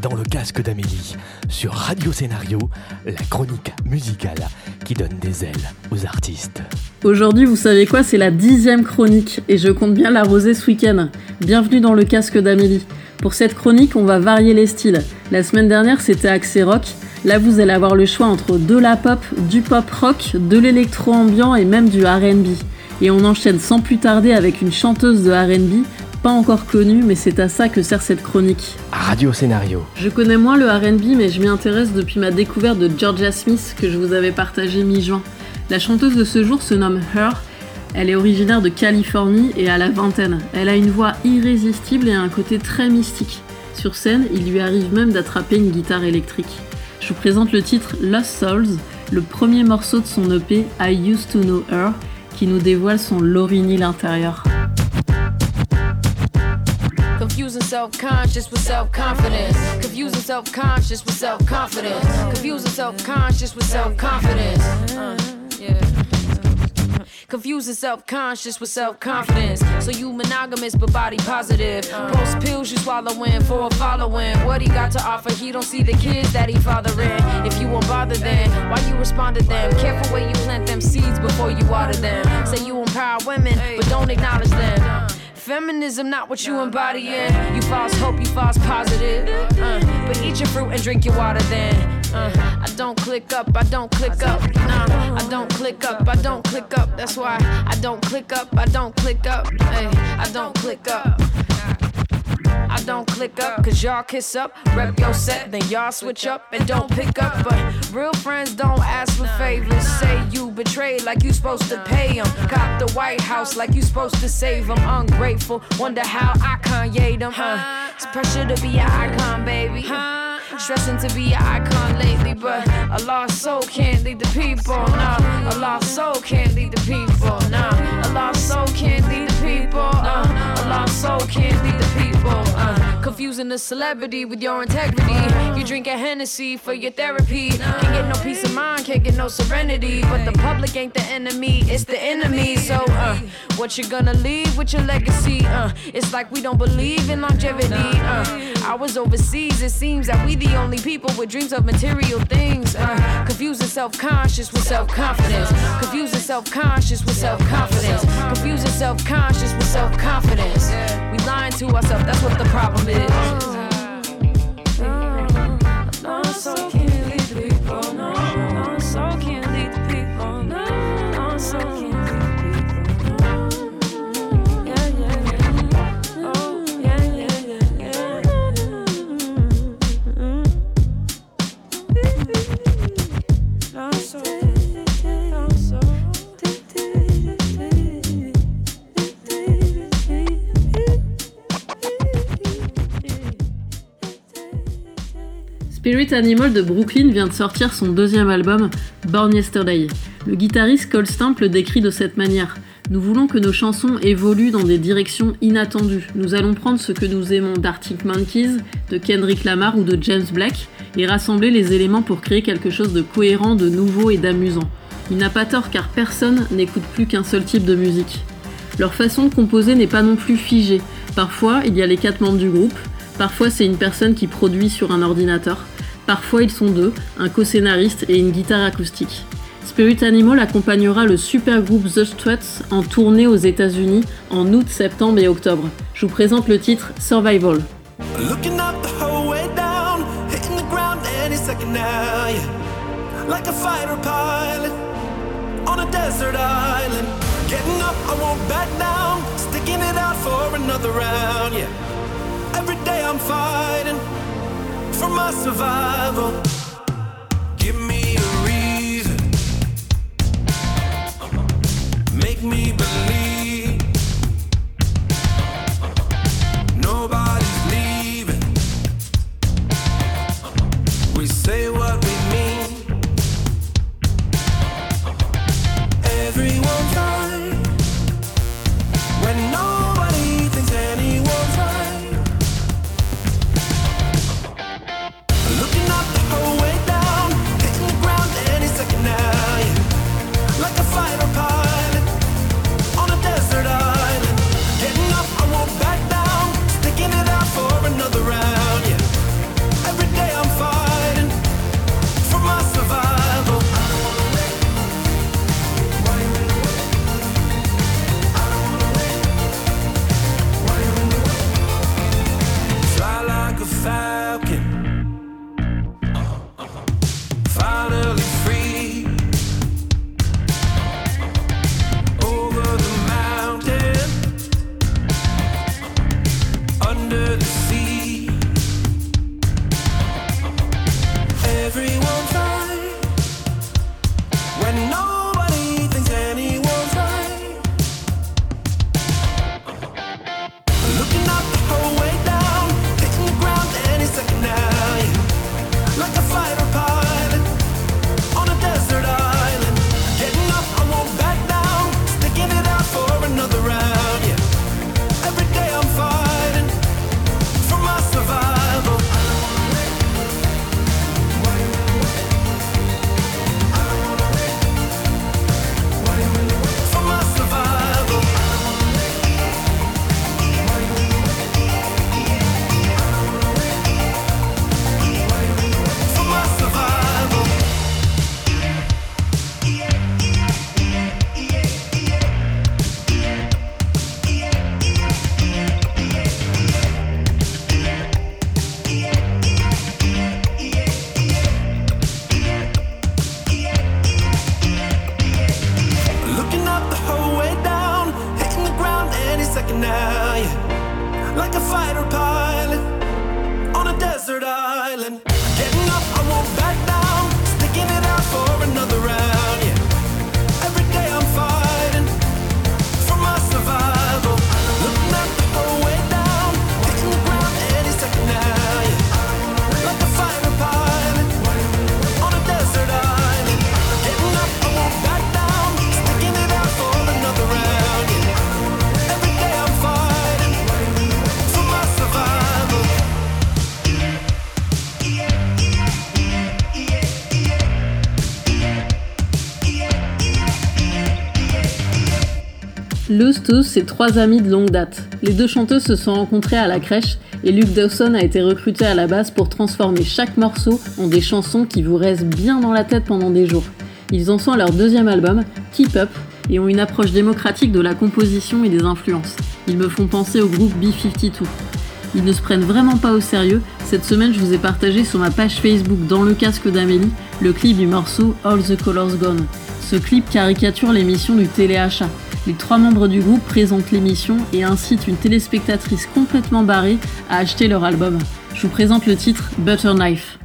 dans le casque d'Amélie, sur Radio Scénario, la chronique musicale qui donne des ailes aux artistes. Aujourd'hui, vous savez quoi C'est la dixième chronique et je compte bien l'arroser ce week-end. Bienvenue dans le casque d'Amélie. Pour cette chronique, on va varier les styles. La semaine dernière, c'était axé rock. Là, vous allez avoir le choix entre de la pop, du pop rock, de l'électro ambiant et même du RB. Et on enchaîne sans plus tarder avec une chanteuse de RB pas encore connue, mais c'est à ça que sert cette chronique. Radio Scénario. Je connais moins le RB, mais je m'y intéresse depuis ma découverte de Georgia Smith que je vous avais partagé mi-juin. La chanteuse de ce jour se nomme Her. Elle est originaire de Californie et a la vingtaine. Elle a une voix irrésistible et un côté très mystique. Sur scène, il lui arrive même d'attraper une guitare électrique. Je vous présente le titre Lost Souls, le premier morceau de son EP I Used to Know Her, qui nous dévoile son lorinil intérieur. Confusing self-conscious with self-confidence. Confusing self-conscious with self-confidence. Confusing self-conscious with self-confidence. Uh, yeah. Confusing self-conscious with self-confidence. So you monogamous but body positive. Post pills you swallowing for a following. What he got to offer, he don't see the kids that he fathering. If you won't bother them, why you respond to them? Careful where you plant them seeds before you water them. Say you empower women, but don't acknowledge them. Feminism, not what you embodying. You false hope, you false positive. Uh, but eat your fruit and drink your water then. Uh, I don't click up, I don't click up. Nah, I don't click up, I don't click up. That's why I don't click up, I don't click up. Hey, I don't click up. I don't click up, cause y'all kiss up, rep your set, then y'all switch up and don't pick up. But real friends don't ask for favors. Say you betrayed like you supposed to pay them. Cop the White House like you supposed to save them. Ungrateful, wonder how I Kanye them. Uh, it's pressure to be an icon, baby. Stressing to be an icon lately, but a lost soul can't lead the people. Nah, a lost soul can't lead the people. Nah, a lost soul can't lead the people. Uh, a lost soul can't lead the people. Uh, confusing a celebrity with your integrity. You drink a Hennessy for your therapy. Can't get no peace of mind, can't get no serenity. But the public ain't the enemy, it's the enemy. So, uh, what you gonna leave with your legacy? Uh, it's like we don't believe in longevity. Uh, I was overseas, it seems that we the only people with dreams of material things. Uh, confusing self-conscious with self-confidence. Confusing self-conscious with self-confidence. Confusing self-conscious with self-confidence. We lying to ourselves, that's what the problem is. Spirit Animal de Brooklyn vient de sortir son deuxième album, Born Yesterday. Le guitariste Cole Stamp le décrit de cette manière. Nous voulons que nos chansons évoluent dans des directions inattendues. Nous allons prendre ce que nous aimons d'Arctic Monkeys, de Kendrick Lamar ou de James Blake et rassembler les éléments pour créer quelque chose de cohérent, de nouveau et d'amusant. Il n'a pas tort car personne n'écoute plus qu'un seul type de musique. Leur façon de composer n'est pas non plus figée. Parfois, il y a les quatre membres du groupe, parfois c'est une personne qui produit sur un ordinateur, parfois ils sont deux, un co-scénariste et une guitare acoustique. Spirit Animal accompagnera le super groupe The Struts en tournée aux États-Unis en août, septembre et octobre. Je vous présente le titre Survival. My survival. Give me a reason, make me believe fighter pilot. C'est trois amis de longue date. Les deux chanteuses se sont rencontrées à la crèche et Luke Dawson a été recruté à la base pour transformer chaque morceau en des chansons qui vous restent bien dans la tête pendant des jours. Ils en sont à leur deuxième album, Keep Up, et ont une approche démocratique de la composition et des influences. Ils me font penser au groupe B52. Ils ne se prennent vraiment pas au sérieux. Cette semaine, je vous ai partagé sur ma page Facebook dans le casque d'Amélie le clip du morceau All the Colors Gone. Ce clip caricature l'émission du téléachat. Les trois membres du groupe présentent l'émission et incitent une téléspectatrice complètement barrée à acheter leur album. Je vous présente le titre Butter Knife.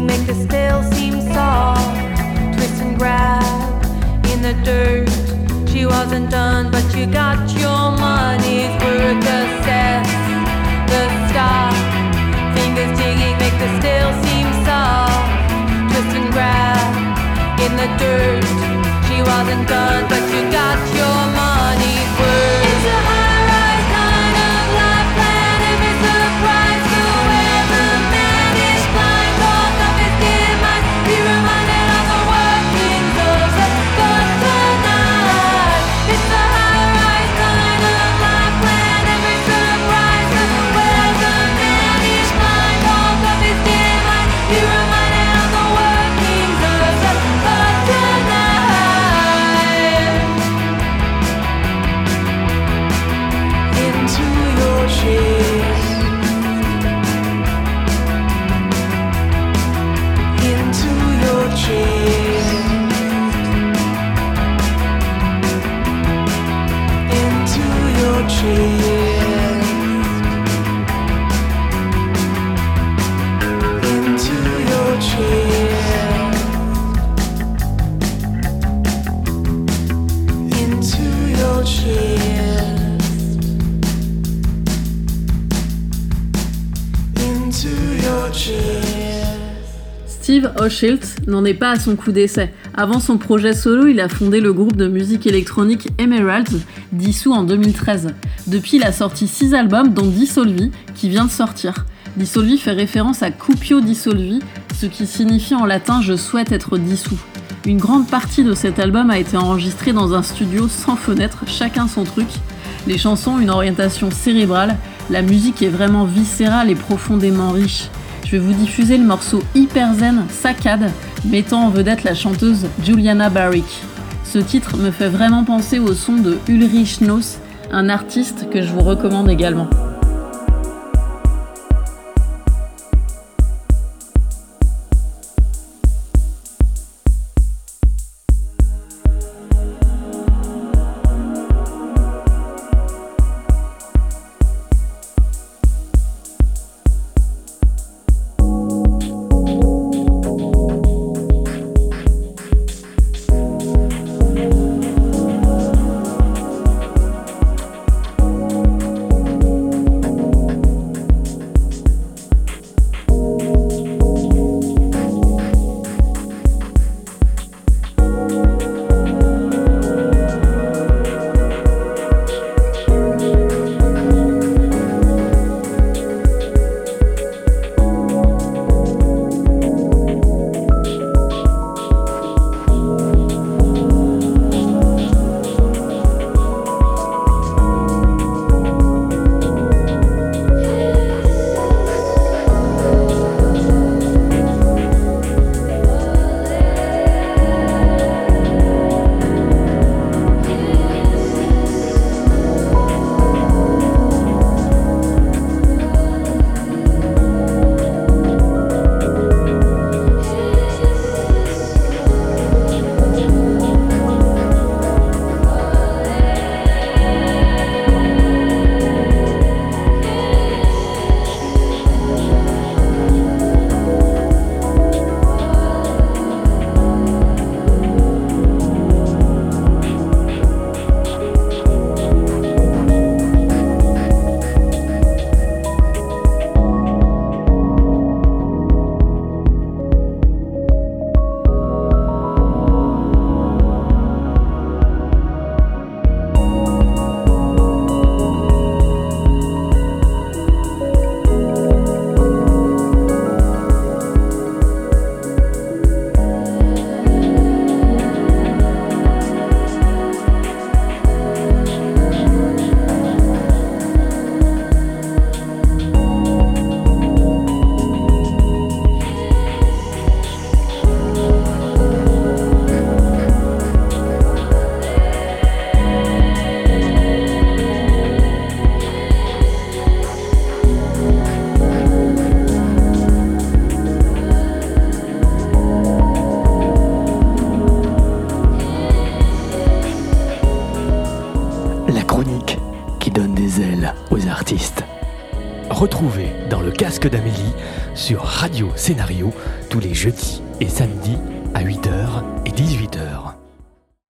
make the steel seem soft. Twist and grab in the dirt. She wasn't done, but you got your money's worth. The cess, the stop. Fingers digging make the steel seem soft. Twist and grab in the dirt. She wasn't done, but you got Steve Hochschild n'en est pas à son coup d'essai. Avant son projet solo, il a fondé le groupe de musique électronique Emeralds, dissous en 2013. Depuis, il a sorti 6 albums, dont Dissolvi, qui vient de sortir. Dissolvi fait référence à Cupio Dissolvi, ce qui signifie en latin je souhaite être dissous. Une grande partie de cet album a été enregistrée dans un studio sans fenêtre, chacun son truc. Les chansons ont une orientation cérébrale, la musique est vraiment viscérale et profondément riche. Je vais vous diffuser le morceau hyper zen Saccade, mettant en vedette la chanteuse Juliana Barrick. Ce titre me fait vraiment penser au son de Ulrich Noss, un artiste que je vous recommande également. Retrouvez dans le casque d'Amélie sur Radio Scénario tous les jeudis et samedis à 8h et 18h.